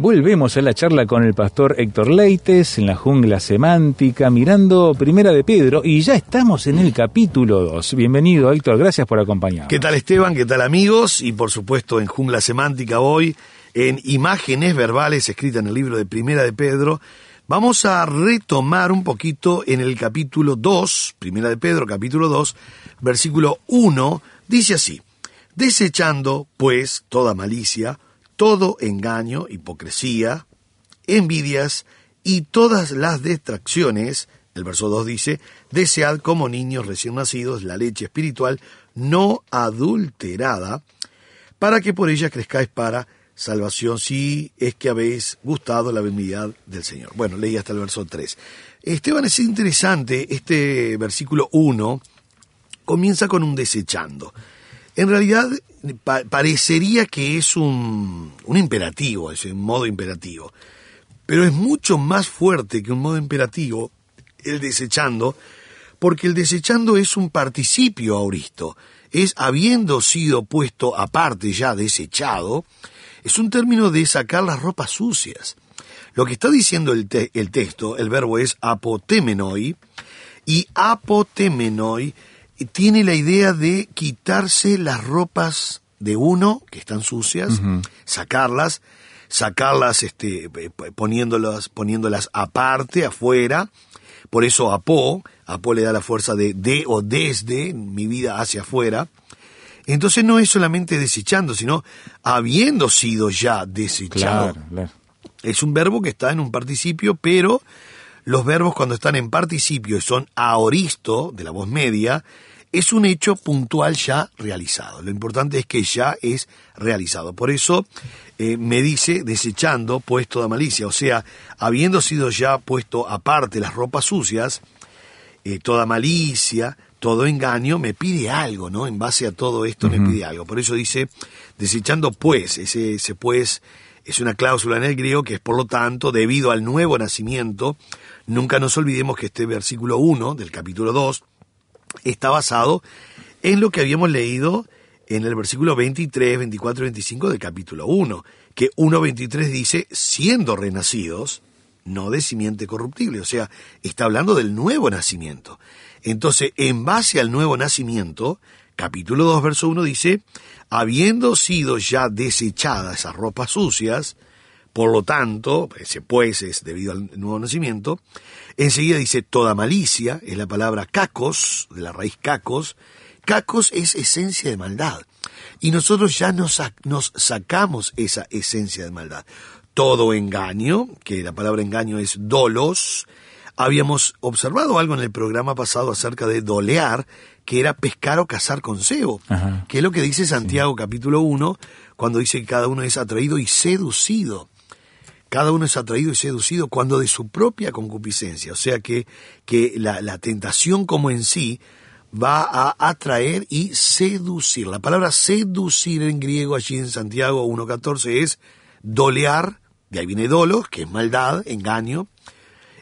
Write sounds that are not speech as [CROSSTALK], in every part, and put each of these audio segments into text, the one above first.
Volvemos a la charla con el pastor Héctor Leites en la jungla semántica, mirando Primera de Pedro, y ya estamos en el capítulo 2. Bienvenido, Héctor, gracias por acompañarnos. ¿Qué tal Esteban? ¿Qué tal amigos? Y por supuesto en Jungla Semántica hoy, en imágenes verbales escritas en el libro de Primera de Pedro, vamos a retomar un poquito en el capítulo 2, Primera de Pedro, capítulo 2, versículo 1, dice así, desechando pues toda malicia, todo engaño, hipocresía, envidias y todas las distracciones, el verso 2 dice, desead como niños recién nacidos la leche espiritual no adulterada, para que por ella crezcáis para salvación, si es que habéis gustado la benignidad del Señor. Bueno, leí hasta el verso 3. Esteban, es interesante, este versículo 1 comienza con un desechando. En realidad pa- parecería que es un, un imperativo, es un modo imperativo, pero es mucho más fuerte que un modo imperativo el desechando, porque el desechando es un participio auristo, es habiendo sido puesto aparte ya desechado, es un término de sacar las ropas sucias. Lo que está diciendo el, el texto, el verbo es apotemenoi, y apotemenoi tiene la idea de quitarse las ropas de uno que están sucias, sacarlas, sacarlas este, eh, poniéndolas, poniéndolas aparte, afuera. Por eso apó, apó le da la fuerza de de o desde mi vida hacia afuera. Entonces no es solamente desechando, sino habiendo sido ya desechado. Claro, claro. Es un verbo que está en un participio, pero los verbos cuando están en participio y son aoristo, de la voz media, es un hecho puntual ya realizado. Lo importante es que ya es realizado. Por eso eh, me dice desechando pues toda malicia, o sea, habiendo sido ya puesto aparte las ropas sucias, eh, toda malicia, todo engaño, me pide algo, ¿no? En base a todo esto me pide algo. Por eso dice, desechando pues, ese, ese pues es una cláusula en el griego que es por lo tanto, debido al nuevo nacimiento, nunca nos olvidemos que este versículo 1 del capítulo 2 está basado en lo que habíamos leído en el versículo 23, 24 y 25 del capítulo 1, que 1.23 dice, siendo renacidos, no de simiente corruptible, o sea, está hablando del nuevo nacimiento. Entonces, en base al nuevo nacimiento, capítulo 2, verso 1 dice, habiendo sido ya desechadas esas ropas sucias, por lo tanto, ese pues es debido al nuevo nacimiento, enseguida dice toda malicia, es la palabra cacos, de la raíz cacos, cacos es esencia de maldad. Y nosotros ya nos, nos sacamos esa esencia de maldad. Todo engaño, que la palabra engaño es dolos, habíamos observado algo en el programa pasado acerca de dolear, que era pescar o cazar con cebo, Ajá. que es lo que dice Santiago capítulo 1, cuando dice que cada uno es atraído y seducido. Cada uno es atraído y seducido cuando de su propia concupiscencia. O sea que, que la, la tentación como en sí va a atraer y seducir. La palabra seducir en griego allí en Santiago 1.14 es dolear, de ahí viene dolos, que es maldad, engaño,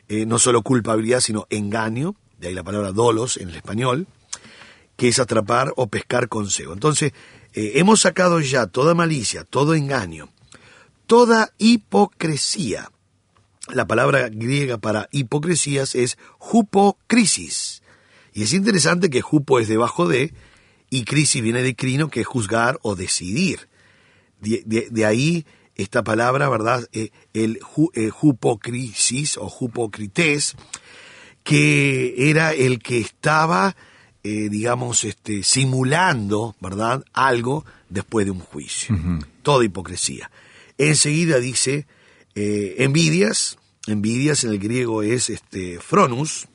eh, no solo culpabilidad, sino engaño, de ahí la palabra dolos en el español, que es atrapar o pescar con. Entonces, eh, hemos sacado ya toda malicia, todo engaño, toda hipocresía. La palabra griega para hipocresías es hupocrisis. Y es interesante que hupo es debajo de, y crisis viene de crino, que es juzgar o decidir. De, de- ahí esta palabra, ¿verdad? Eh, el ju, eh, jupocrisis o jupocrités, que era el que estaba, eh, digamos, este, simulando, ¿verdad? Algo después de un juicio. Toda hipocresía. Enseguida dice, eh, envidias, envidias en el griego es este, fronus,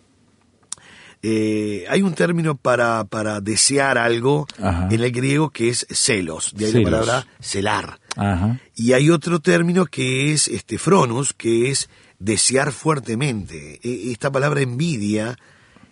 eh, hay un término para, para desear algo Ajá. en el griego que es celos, de ahí Celos. la palabra celar. Ajá. Y hay otro término que es este fronus, que es desear fuertemente. E- Esta palabra envidia,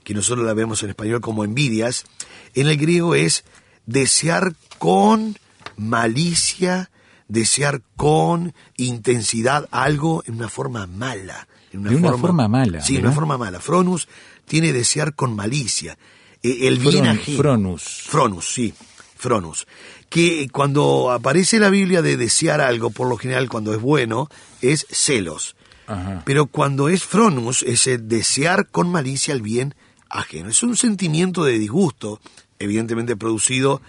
que nosotros la vemos en español como envidias, en el griego es desear con malicia, desear con intensidad algo en una forma mala. En De una forma mala, Sí, en una forma mala. Fronus tiene desear con malicia. Eh, El bien Fron- ajeno. Fronus. Fronus, sí, Fronus. Que cuando aparece la Biblia de desear algo, por lo general cuando es bueno, es celos. Ajá. Pero cuando es Fronus, es el desear con malicia el bien ajeno. Es un sentimiento de disgusto, evidentemente producido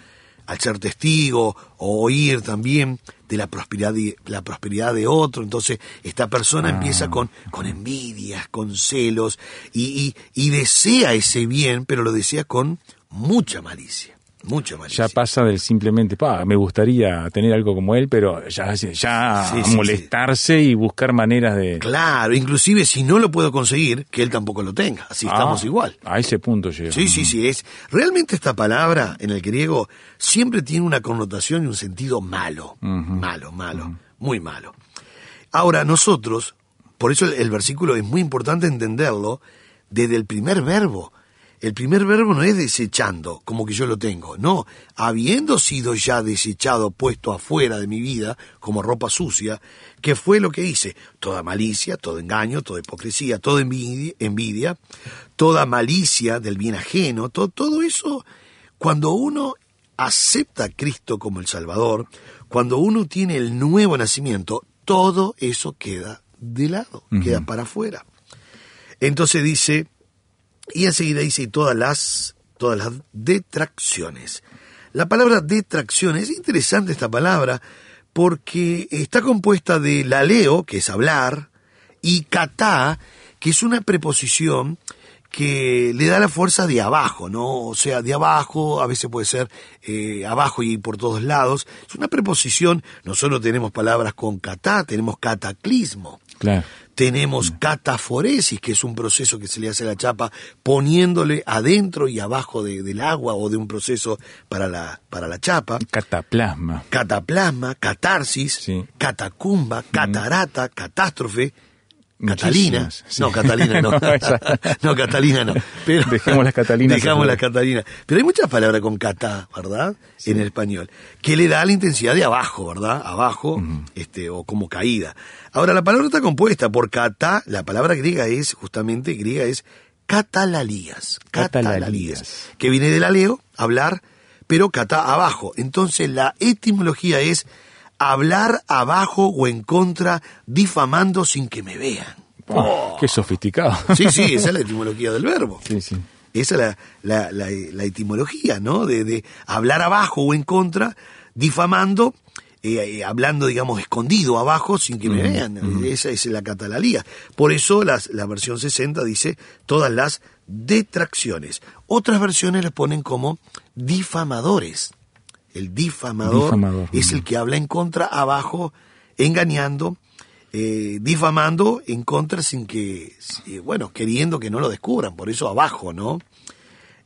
al ser testigo o oír también de la prosperidad de, la prosperidad de otro. Entonces, esta persona empieza con, con envidias, con celos, y, y, y desea ese bien, pero lo desea con mucha malicia. Mucha malicia. Ya pasa del simplemente, pa, me gustaría tener algo como él, pero ya, ya Sí, sí, molestarse y buscar maneras de... Claro, inclusive si no lo puedo conseguir, que él tampoco lo tenga. Así estamos Ah, igual. A ese punto llega. Sí, sí, sí, es. Realmente esta palabra en el griego siempre tiene una connotación y un sentido malo. Malo, malo, muy malo. Ahora, nosotros, por eso el, el versículo es muy importante entenderlo desde el primer verbo. El primer verbo no es desechando, como que yo lo tengo. No, habiendo sido ya desechado, puesto afuera de mi vida, como ropa sucia, que fue lo que hice? Toda malicia, todo engaño, toda hipocresía, toda envidia, envidia toda malicia del bien ajeno, to- todo eso, cuando uno acepta a Cristo como el Salvador, cuando uno tiene el nuevo nacimiento, todo eso queda de lado, queda para afuera. Entonces dice, y enseguida dice, todas las, todas las detracciones. La palabra detracción, es interesante esta palabra, porque está compuesta de laleo, que es hablar, y katá, que es una preposición que le da la fuerza de abajo, ¿no? O sea, de abajo, a veces puede ser eh, abajo y por todos lados. Es una preposición, nosotros tenemos palabras con katá, tenemos cataclismo. Claro. Tenemos cataforesis, que es un proceso que se le hace a la chapa poniéndole adentro y abajo de- del agua o de un proceso para la, para la chapa. Cataplasma. Cataplasma, catarsis, Sí. catacumba, catarata, catástrofe, Catalina. Sí. No, Catalina no. [LAUGHS] Esa. [LAUGHS] no, Catalina no. Pero, Dejemos las Catalinas Dejamos las Catalinas. Pero hay muchas palabras con catá, ¿verdad? En el español. Que le da la intensidad de abajo, ¿verdad? Abajo, este, o como caída. Ahora, la palabra está compuesta por catá. La palabra griega es, justamente, griega es catalalías. Catalalías. Que viene del aleo, hablar, pero catá abajo. Entonces, la etimología es hablar abajo o en contra, difamando sin que me vean. Oh, qué sofisticado. [LAUGHS] Sí, sí, esa es la etimología del verbo. Sí, sí. Esa es la, la, la, la etimología, ¿no? De, de hablar abajo o en contra, difamando, eh, eh, hablando, digamos, escondido abajo sin que me vean. Esa es la catalalía. Por eso las- la versión 60 dice todas las detracciones. Otras versiones les ponen como difamadores. El difamador, Difamador, es el que habla en contra abajo, engañando, eh, difamando en contra sin que, eh, bueno, queriendo que no lo descubran, por eso abajo, ¿no?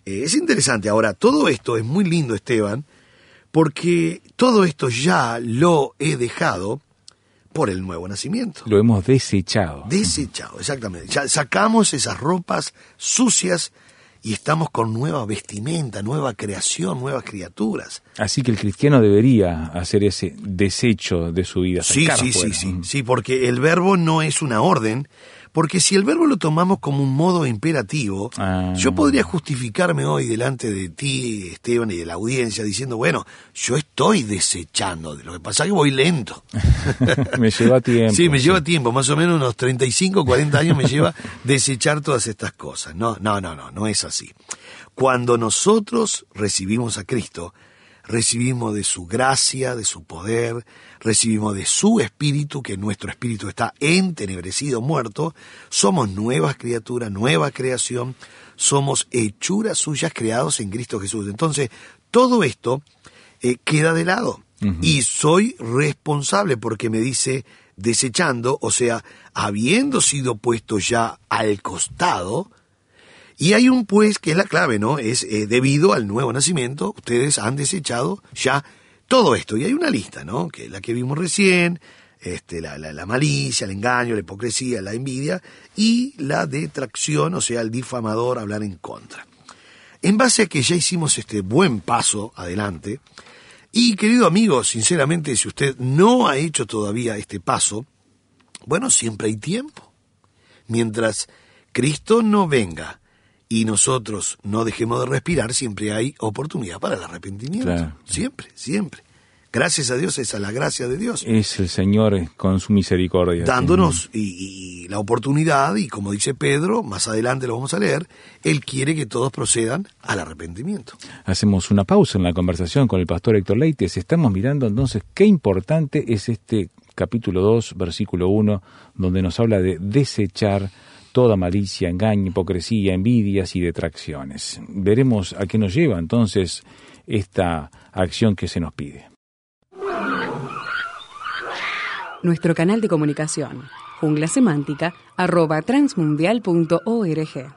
Eh, es interesante. Ahora, todo esto es muy lindo, Esteban, porque todo esto ya lo he dejado por el nuevo nacimiento. Lo hemos desechado. Desechado, exactamente. Ya sacamos esas ropas sucias y estamos con nueva vestimenta, nueva creación, nuevas criaturas. Así que el cristiano debería hacer ese desecho de su vida. Sí, sí, sí, sí, sí, porque el verbo no es una orden, porque si el verbo lo tomamos como un modo imperativo, Ah. yo podría justificarme hoy delante de ti, Esteban, y de la audiencia, diciendo, bueno, yo estoy desechando, lo que pasa es que voy lento. [LAUGHS] me lleva tiempo. Sí, me lleva tiempo, más o menos unos 35, 40 años me lleva desechar todas estas cosas. No, no, no, no, no es así. Cuando nosotros recibimos a Cristo, recibimos de su gracia, de su poder, recibimos de su espíritu, que nuestro espíritu está entenebrecido, muerto, somos nuevas criaturas, nueva creación, somos hechuras suyas creados en Cristo Jesús. Entonces, todo esto eh, queda de lado. Y soy responsable porque me dice desechando, o sea, habiendo sido puesto ya al costado, y hay un pues que es la clave, ¿no? Es eh, debido al nuevo nacimiento, ustedes han desechado ya todo esto. Y hay una lista, ¿no? Que la que vimos recién, este, la, la, malicia, el engaño, la hipocresía, la envidia y la detracción, o sea, el difamador, hablar en contra. En base a que ya hicimos este buen paso adelante, y querido amigo, sinceramente, si usted no ha hecho todavía este paso, bueno, siempre hay tiempo. Mientras Cristo no venga y nosotros no dejemos de respirar, siempre hay oportunidad para el arrepentimiento. Siempre, siempre. Gracias a Dios, esa es la gracia de Dios. Es el Señor con su misericordia. Dándonos y, la oportunidad, y como dice Pedro, más adelante lo vamos a leer, Él quiere que todos procedan al arrepentimiento. Hacemos una pausa en la conversación con el pastor Héctor Leites. Estamos mirando entonces qué importante es este capítulo 2, versículo 1, donde nos habla de desechar toda malicia, engaño, hipocresía, envidias y detracciones. Veremos a qué nos lleva entonces esta acción que se nos pide. Nuestro canal de comunicación, jungla semántica, arroba transmundial.org.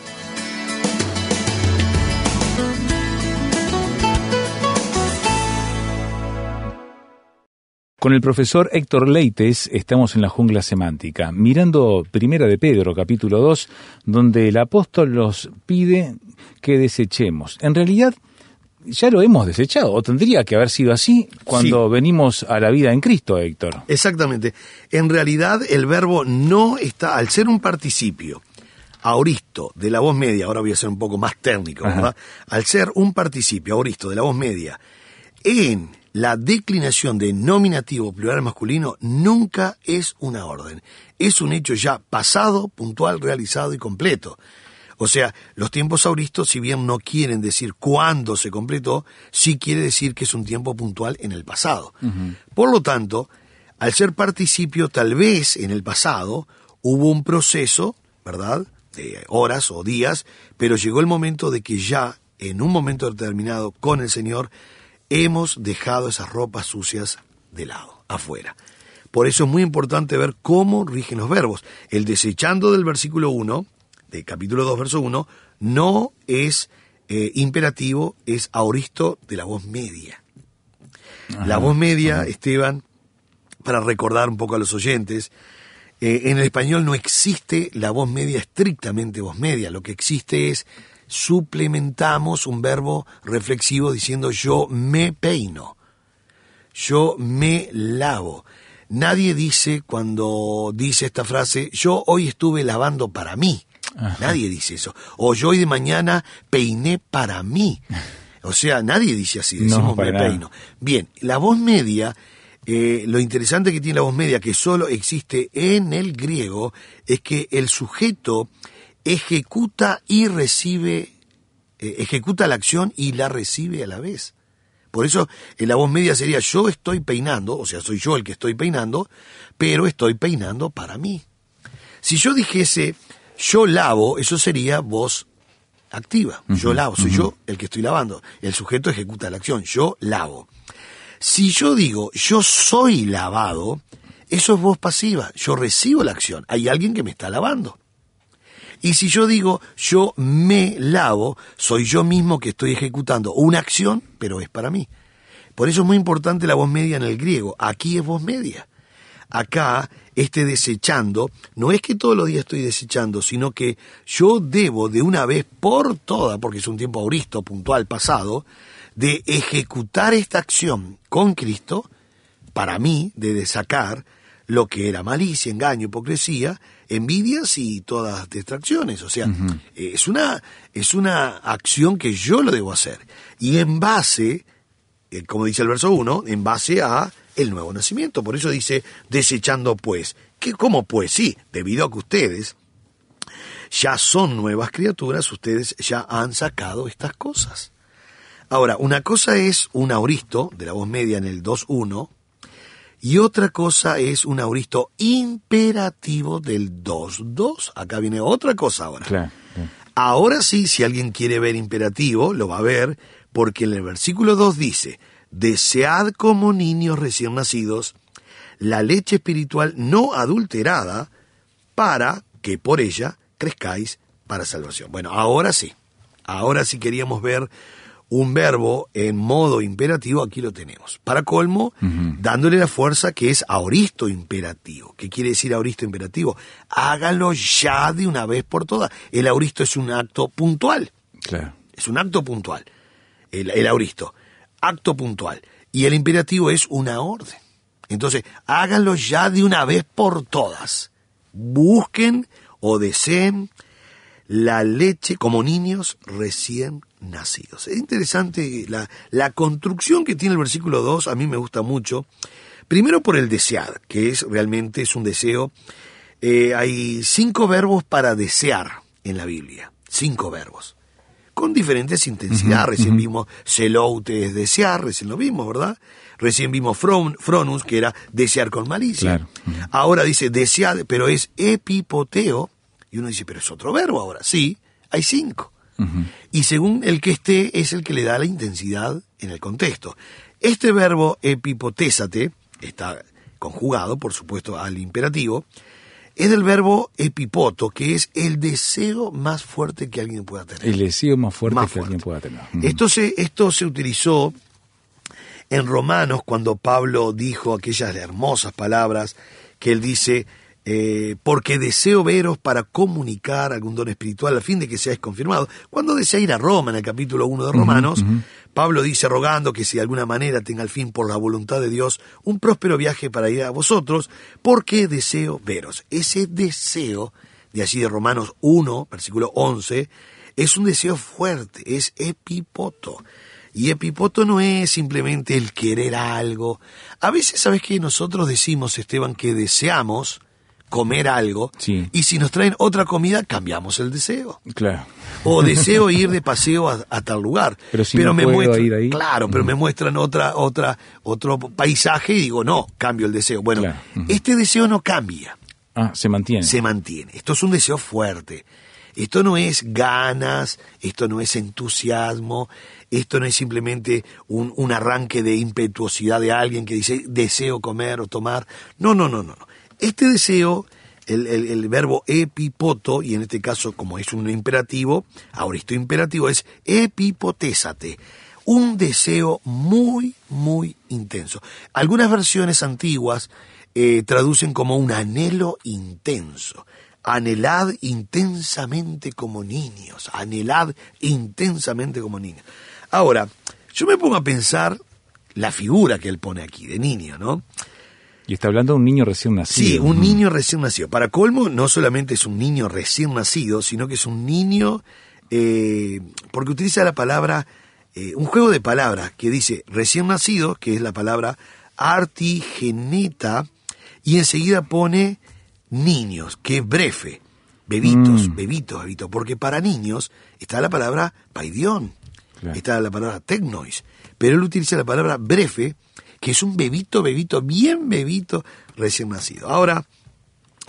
Con el profesor Héctor Leites estamos en la jungla semántica, mirando Primera de Pedro, capítulo 2, donde el apóstol nos pide que desechemos. En realidad, ya lo hemos desechado, o tendría que haber sido así cuando venimos a la vida en Cristo, Héctor. Exactamente. En realidad, el verbo no está, al ser un participio, auristo de la voz media, ahora voy a ser un poco más técnico, ¿verdad? Al ser un participio auristo de la voz media en la declinación de nominativo plural masculino nunca es una orden. Es un hecho ya pasado, puntual, realizado y completo. O sea, los tiempos auristos, si bien no quieren decir cuándo se completó, sí quiere decir que es un tiempo puntual en el pasado. Por lo tanto, al ser participio, tal vez en el pasado hubo un proceso, ¿verdad?, de horas o días, pero llegó el momento de que ya, en un momento determinado, con el Señor, hemos dejado esas ropas sucias de lado, afuera. Por eso es muy importante ver cómo rigen los verbos. El desechando del versículo 1, de capítulo 2, verso 1, no es eh, imperativo, es auristo de la voz media. la voz media, Esteban, para recordar un poco a los oyentes, eh, en el español no existe la voz media estrictamente voz media, lo que existe es suplementamos un verbo reflexivo diciendo yo me peino, yo me lavo. Nadie dice cuando dice esta frase, yo hoy estuve lavando para mí. Nadie dice eso. O yo hoy de mañana peiné para mí. [LAUGHS] O sea, nadie dice así, decimos me peino. Bien, la voz media, eh, lo interesante que tiene la voz media, que solo existe en el griego, es que el sujeto ejecuta y recibe, eh, ejecuta la acción y la recibe a la vez. Por eso en la voz media sería yo estoy peinando, o sea, soy yo el que estoy peinando, pero estoy peinando para mí. Si yo dijese yo lavo, eso sería voz activa. yo lavo, soy yo el que estoy lavando. El sujeto ejecuta la acción, yo lavo. Si yo digo yo soy lavado, eso es voz pasiva, yo recibo la acción, hay alguien que me está lavando. Y si yo digo yo me lavo, soy yo mismo que estoy ejecutando una acción, pero es para mí. Por eso es muy importante la voz media en el griego. Aquí es voz media. Acá, este desechando, no es que todos los días estoy desechando, sino que yo debo de una vez por todas, porque es un tiempo auristo, puntual, pasado, de ejecutar esta acción con Cristo, para mí, de desacar lo que era malicia, engaño, hipocresía, envidias y todas distracciones. O sea, es, una, es una acción que yo lo debo hacer. Y en base, eh, como dice el verso 1, en base a el nuevo nacimiento. Por eso dice, desechando pues. ¿Qué, ¿Cómo pues? Sí, debido a que ustedes ya son nuevas criaturas, ustedes ya han sacado estas cosas. Ahora, una cosa es un auristo de la voz media en el 2.1, y otra cosa es un auristo imperativo del 2.2. Acá viene otra cosa ahora. Ahora sí, si alguien quiere ver imperativo, lo va a ver, porque en el versículo 2 dice, desead como niños recién nacidos la leche espiritual no adulterada para que por ella crezcáis para salvación. Bueno, ahora sí, ahora sí queríamos ver un verbo en modo imperativo, aquí lo tenemos. Para colmo, dándole la fuerza que es auristo imperativo. ¿Qué quiere decir auristo imperativo? Hágalo ya de una vez por todas. El auristo es un acto puntual. Claro. Es un acto puntual. El, el auristo. Acto puntual. Y el imperativo es una orden. Entonces, háganlo ya de una vez por todas. Busquen o deseen la leche como niños recién nacidos. Es interesante la, la construcción que tiene el versículo 2, a mí me gusta mucho. Primero por el desear, que es realmente es un deseo. Eh, hay cinco verbos para desear en la Biblia, cinco verbos, con diferentes intensidades. recién vimos celoute es desear, recién lo vimos, ¿verdad? Recién vimos fronus, que era desear con malicia. Ahora dice desear, pero es epipoteo, y uno dice, pero es otro verbo ahora. Sí, hay cinco. Y según el que esté, es el que le da la intensidad en el contexto. Este verbo epipotésate, está conjugado, por supuesto, al imperativo, es del verbo epipoto, que es el deseo más fuerte que alguien pueda tener. El deseo más fuerte que alguien pueda tener. Esto se, esto se utilizó en Romanos cuando Pablo dijo aquellas hermosas palabras que él dice, eh, porque deseo veros para comunicar algún don espiritual a fin de que seáis confirmados. Cuando desea ir a Roma, en el capítulo 1 de Romanos, Pablo dice rogando que si de alguna manera tenga al fin por la voluntad de Dios un próspero viaje para ir a vosotros, porque deseo veros. Ese deseo, de allí de Romanos 1, versículo 11, es un deseo fuerte, es epipoto. Y epipoto no es simplemente el querer algo. A veces, ¿sabes que Nosotros decimos, Esteban, que deseamos, comer algo y si nos traen otra comida cambiamos el deseo. Claro. O [LAUGHS] deseo ir de paseo a, tal lugar. Pero si no me muestran, ir ahí. Claro, pero me muestran otra otra otro paisaje y digo, "No, cambio el deseo." Bueno, este deseo no cambia. Ah, se mantiene. Se mantiene. Esto es un deseo fuerte. Esto no es ganas, esto no es entusiasmo, esto no es simplemente un, un arranque de impetuosidad de alguien que dice deseo comer o tomar. No, no, no, no. Este deseo, el, verbo epipoto, y en este caso como es un imperativo, ahora esto imperativo es epipotésate, un deseo muy, muy intenso. Algunas versiones antiguas eh, traducen como un anhelo intenso. Anhelad intensamente como niños, anhelad intensamente como niños. Ahora, yo me pongo a pensar la figura que él pone aquí, de niño, ¿no? Y está hablando de un niño recién nacido. Sí, un niño recién nacido. Para colmo, no solamente es un niño recién nacido, sino que es un niño, eh, porque utiliza la palabra, eh, un juego de palabras que dice recién nacido, que es la palabra artigeneta, y enseguida pone niños, que es brefe, bebitos, mm. bebitos, bebitos, porque para niños está la palabra paidión, está la palabra tecnois, pero él utiliza la palabra brefe, que es un bebito, bebito, bien bebito recién nacido. Ahora,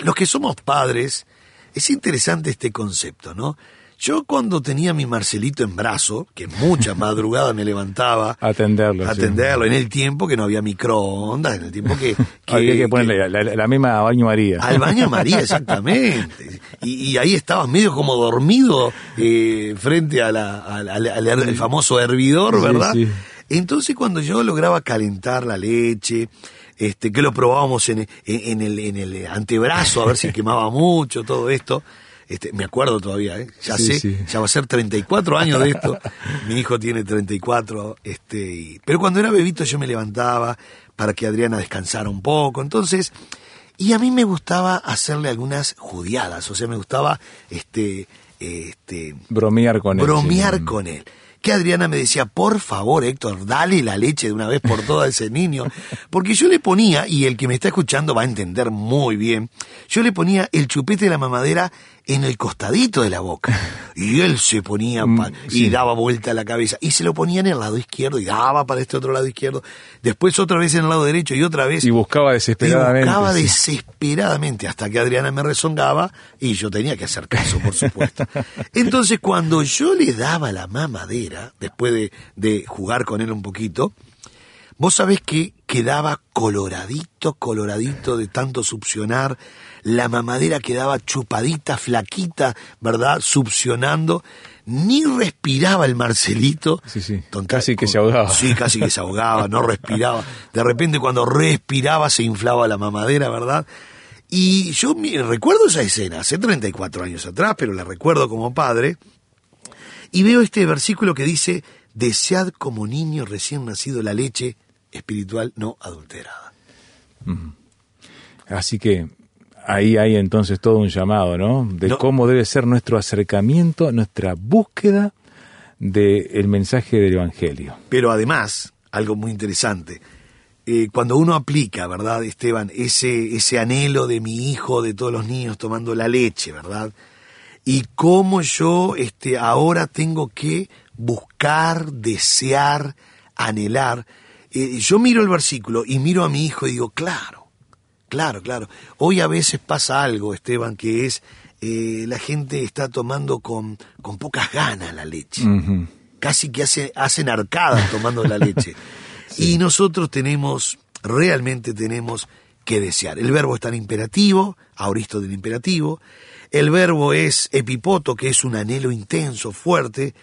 los que somos padres, es interesante este concepto, ¿no? Yo cuando tenía mi Marcelito en brazo, que muchas [LAUGHS] madrugadas me levantaba a atenderlo, a sí. atenderlo, en el tiempo que no había microondas, en el tiempo que... que [LAUGHS] Había que ponerle la, la- la misma a baño María. al baño María, [LAUGHS] exactamente. Y, y ahí estabas medio como dormido eh, frente a la, al, al- al- al famoso hervidor, Sí, ¿verdad? sí. Entonces cuando yo lograba calentar la leche, este, que lo probábamos en, en- en el, en el antebrazo a ver si [LAUGHS] quemaba mucho, todo esto. Este, me acuerdo todavía, ¿eh? ya Sí, sé, sí. ya va a ser 34 años de esto. [LAUGHS] Mi hijo tiene 34, este, y- pero cuando era bebito yo me levantaba para que Adriana descansara un poco. Entonces, y a mí me gustaba hacerle algunas judiadas, o sea, me gustaba este, este, Bromear con él. bromear sí. con él. Que Adriana me decía, por favor, Héctor, dale la leche de una vez por todas a ese niño. Porque yo le ponía, y el que me está escuchando va a entender muy bien, yo le ponía el chupete de la mamadera en el costadito de la boca. [LAUGHS] Y él se ponía pa- Mm, y daba vuelta a la cabeza. Y se lo ponía en el lado izquierdo y daba para este otro lado izquierdo. Después otra vez en el lado derecho y otra vez. Y buscaba Y desesperadamente. buscaba sí. desesperadamente hasta que Adriana me rezongaba y yo tenía que hacer caso, por supuesto. [LAUGHS] Entonces, cuando yo le daba la mamadera, después de, de jugar con él un poquito, vos sabés que quedaba coloradito, coloradito de tanto succionar. La mamadera quedaba chupadita, flaquita, ¿verdad? Succionando. Ni respiraba el Marcelito. Sí, sí. Tonta- Casi que se ahogaba. Sí, casi que se ahogaba, no respiraba. De repente cuando respiraba se inflaba la mamadera, ¿verdad? Y yo recuerdo esa escena, hace 34 años atrás, pero la recuerdo como padre, y veo este versículo que dice, desead como niño recién nacido la leche espiritual no adulterada. Así que ahí hay entonces todo un llamado, ¿no? De No. cómo debe ser nuestro acercamiento, nuestra búsqueda del mensaje del Evangelio. Pero además, algo muy interesante, eh, cuando uno aplica, ¿verdad, Esteban? Ese, ese anhelo de mi hijo, de todos los niños tomando la leche, ¿verdad? Y cómo yo este, ahora tengo que buscar, desear, anhelar. Eh, yo miro el versículo y miro a mi hijo y digo, claro, claro, claro. Hoy a veces pasa algo, Esteban, que es eh, la gente está tomando con, con pocas ganas la leche casi que hace, hacen arcadas tomando la leche. [LAUGHS] Y nosotros tenemos, realmente tenemos que desear. El verbo está en imperativo, auristo del imperativo. El verbo es epipoto, que es un anhelo intenso, fuerte.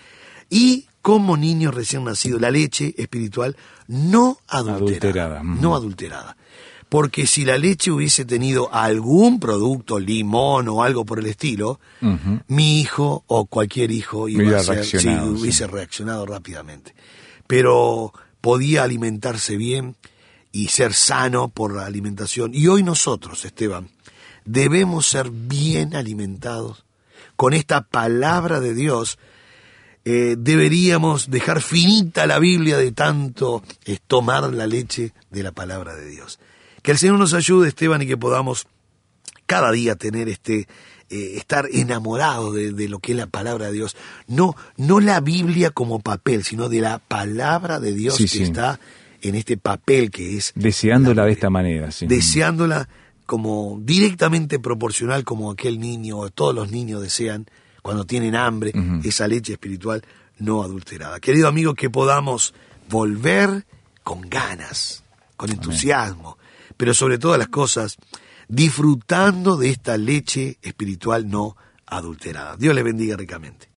Y como niño recién nacido, la leche espiritual no adulterada. Adulterada. No adulterada. Porque si la leche hubiese tenido algún producto, limón o algo por el estilo, mi hijo o cualquier hijo iba Hubiera a ser, sí, reaccionado, sí. hubiese reaccionado rápidamente. Pero podía alimentarse bien y ser sano por la alimentación. Y hoy nosotros, Esteban, debemos ser bien alimentados con esta palabra de Dios. eh, deberíamos dejar finita la Biblia de tanto eh, tomar la leche de la palabra de Dios. Que el Señor nos ayude, Esteban, y que podamos cada día tener este eh, estar enamorado de, de lo que es la palabra de Dios no no la Biblia como papel sino de la palabra de Dios Sí, que sí. está en este papel que es Deseándola la de esta manera, sí. deseándola como directamente proporcional como aquel niño o todos los niños desean cuando tienen hambre esa leche espiritual no adulterada querido amigo que podamos volver con ganas con entusiasmo pero sobre todas las cosas disfrutando de esta leche espiritual no adulterada Dios le bendiga ricamente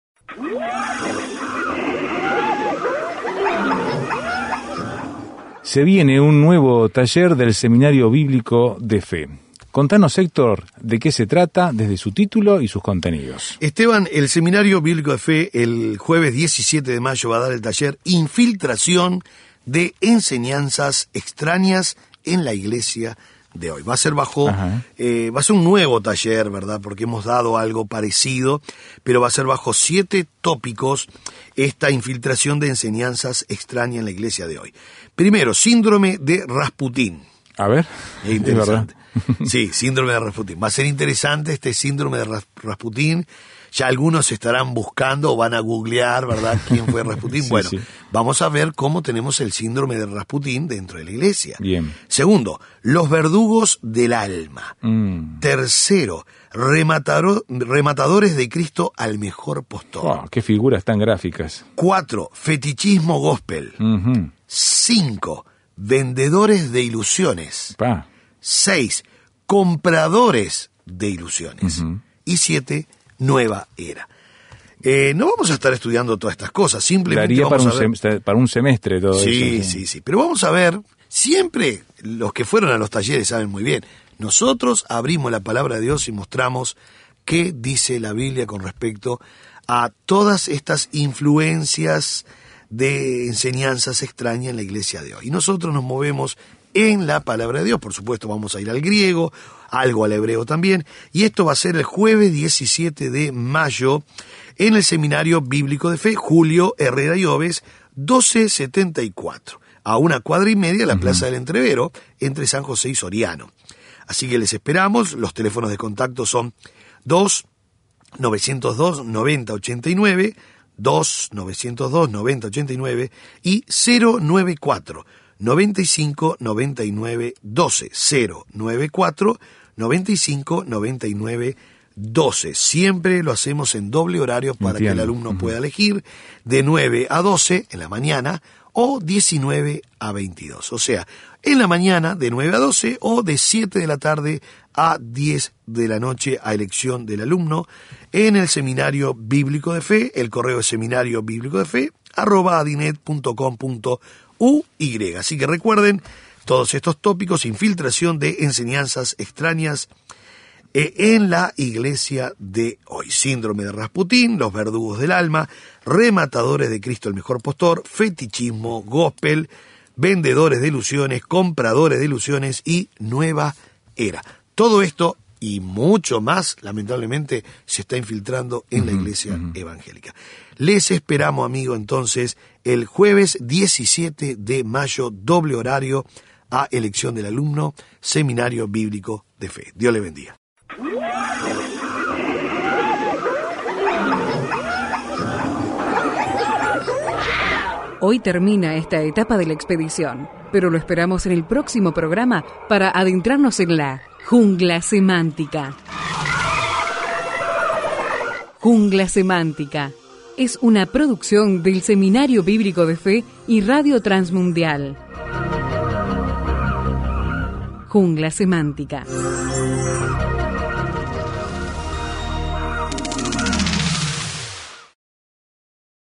Se viene un nuevo taller del Seminario Bíblico de Fe. Contanos, Héctor, de qué se trata desde su título y sus contenidos. Esteban, el Seminario Bíblico de Fe el jueves 17 de mayo va a dar el taller Infiltración de enseñanzas extrañas en la iglesia de hoy. Va a ser bajo, eh, va a ser un nuevo taller, ¿verdad? Porque hemos dado algo parecido, pero va a ser bajo siete tópicos esta infiltración de enseñanzas extrañas en la iglesia de hoy. Primero, síndrome de Rasputín. A ver, Es es interesante. Sí, síndrome de Rasputín. Va a ser interesante este síndrome de Rasputín. Ya algunos estarán buscando o van a googlear, ¿verdad?, quién fue [LAUGHS] Rasputín. bueno, vamos a ver cómo tenemos el síndrome de Rasputín dentro de la iglesia. Bien. Segundo, los verdugos del alma. Mm. Tercero, rematadores de Cristo al mejor postor. Qué figuras tan gráficas. Cuatro, fetichismo gospel. Cinco, vendedores de ilusiones. Pa. Seis, compradores de ilusiones. Y siete, nueva era. Eh, no vamos a estar estudiando todas estas cosas, simplemente para, vamos un a ver... para un semestre todo sí, eso. Sí, sí, Pero vamos a ver, siempre los que fueron a los talleres saben muy bien, nosotros abrimos la palabra de Dios y mostramos qué dice la Biblia con respecto a todas estas influencias de enseñanzas extrañas en la iglesia de hoy. Y nosotros nos movemos en la palabra de Dios. Por supuesto, vamos a ir al griego, algo al hebreo también. Y esto va a ser el jueves 17 de mayo en el Seminario Bíblico de Fe, Julio Herrera y Oves, 1274, a una cuadra y media la Plaza del Entrevero, entre San José y Soriano. Así que les esperamos, los teléfonos de contacto son 2 902 9089, 2 902 9089 y 094 95 99 12 094 95 99 12. Siempre lo hacemos en doble horario para que el alumno pueda elegir de 9 a 12 en la mañana o 19 a 22. O sea, en la mañana de 9 a 12 o de 7 de la tarde a 10 de la noche a elección del alumno en el Seminario Bíblico de Fe, el correo es seminario bíblico de fe arroba adinet.com.uy. Así que recuerden todos estos tópicos, infiltración de enseñanzas extrañas eh, en la iglesia de hoy. Síndrome de Rasputín, los verdugos del alma, rematadores de Cristo el mejor postor, fetichismo, gospel, vendedores de ilusiones, compradores de ilusiones y nueva era. Todo esto y mucho más, lamentablemente, se está infiltrando en la iglesia evangélica. Les esperamos, amigo, entonces, el jueves 17 de mayo, doble horario, a elección del alumno, Seminario Bíblico de Fe. Dios le bendiga. Hoy termina esta etapa de la expedición, pero lo esperamos en el próximo programa para adentrarnos en la jungla semántica. Jungla semántica es una producción del Seminario Bíblico de Fe y Radio Transmundial. Jungla semántica.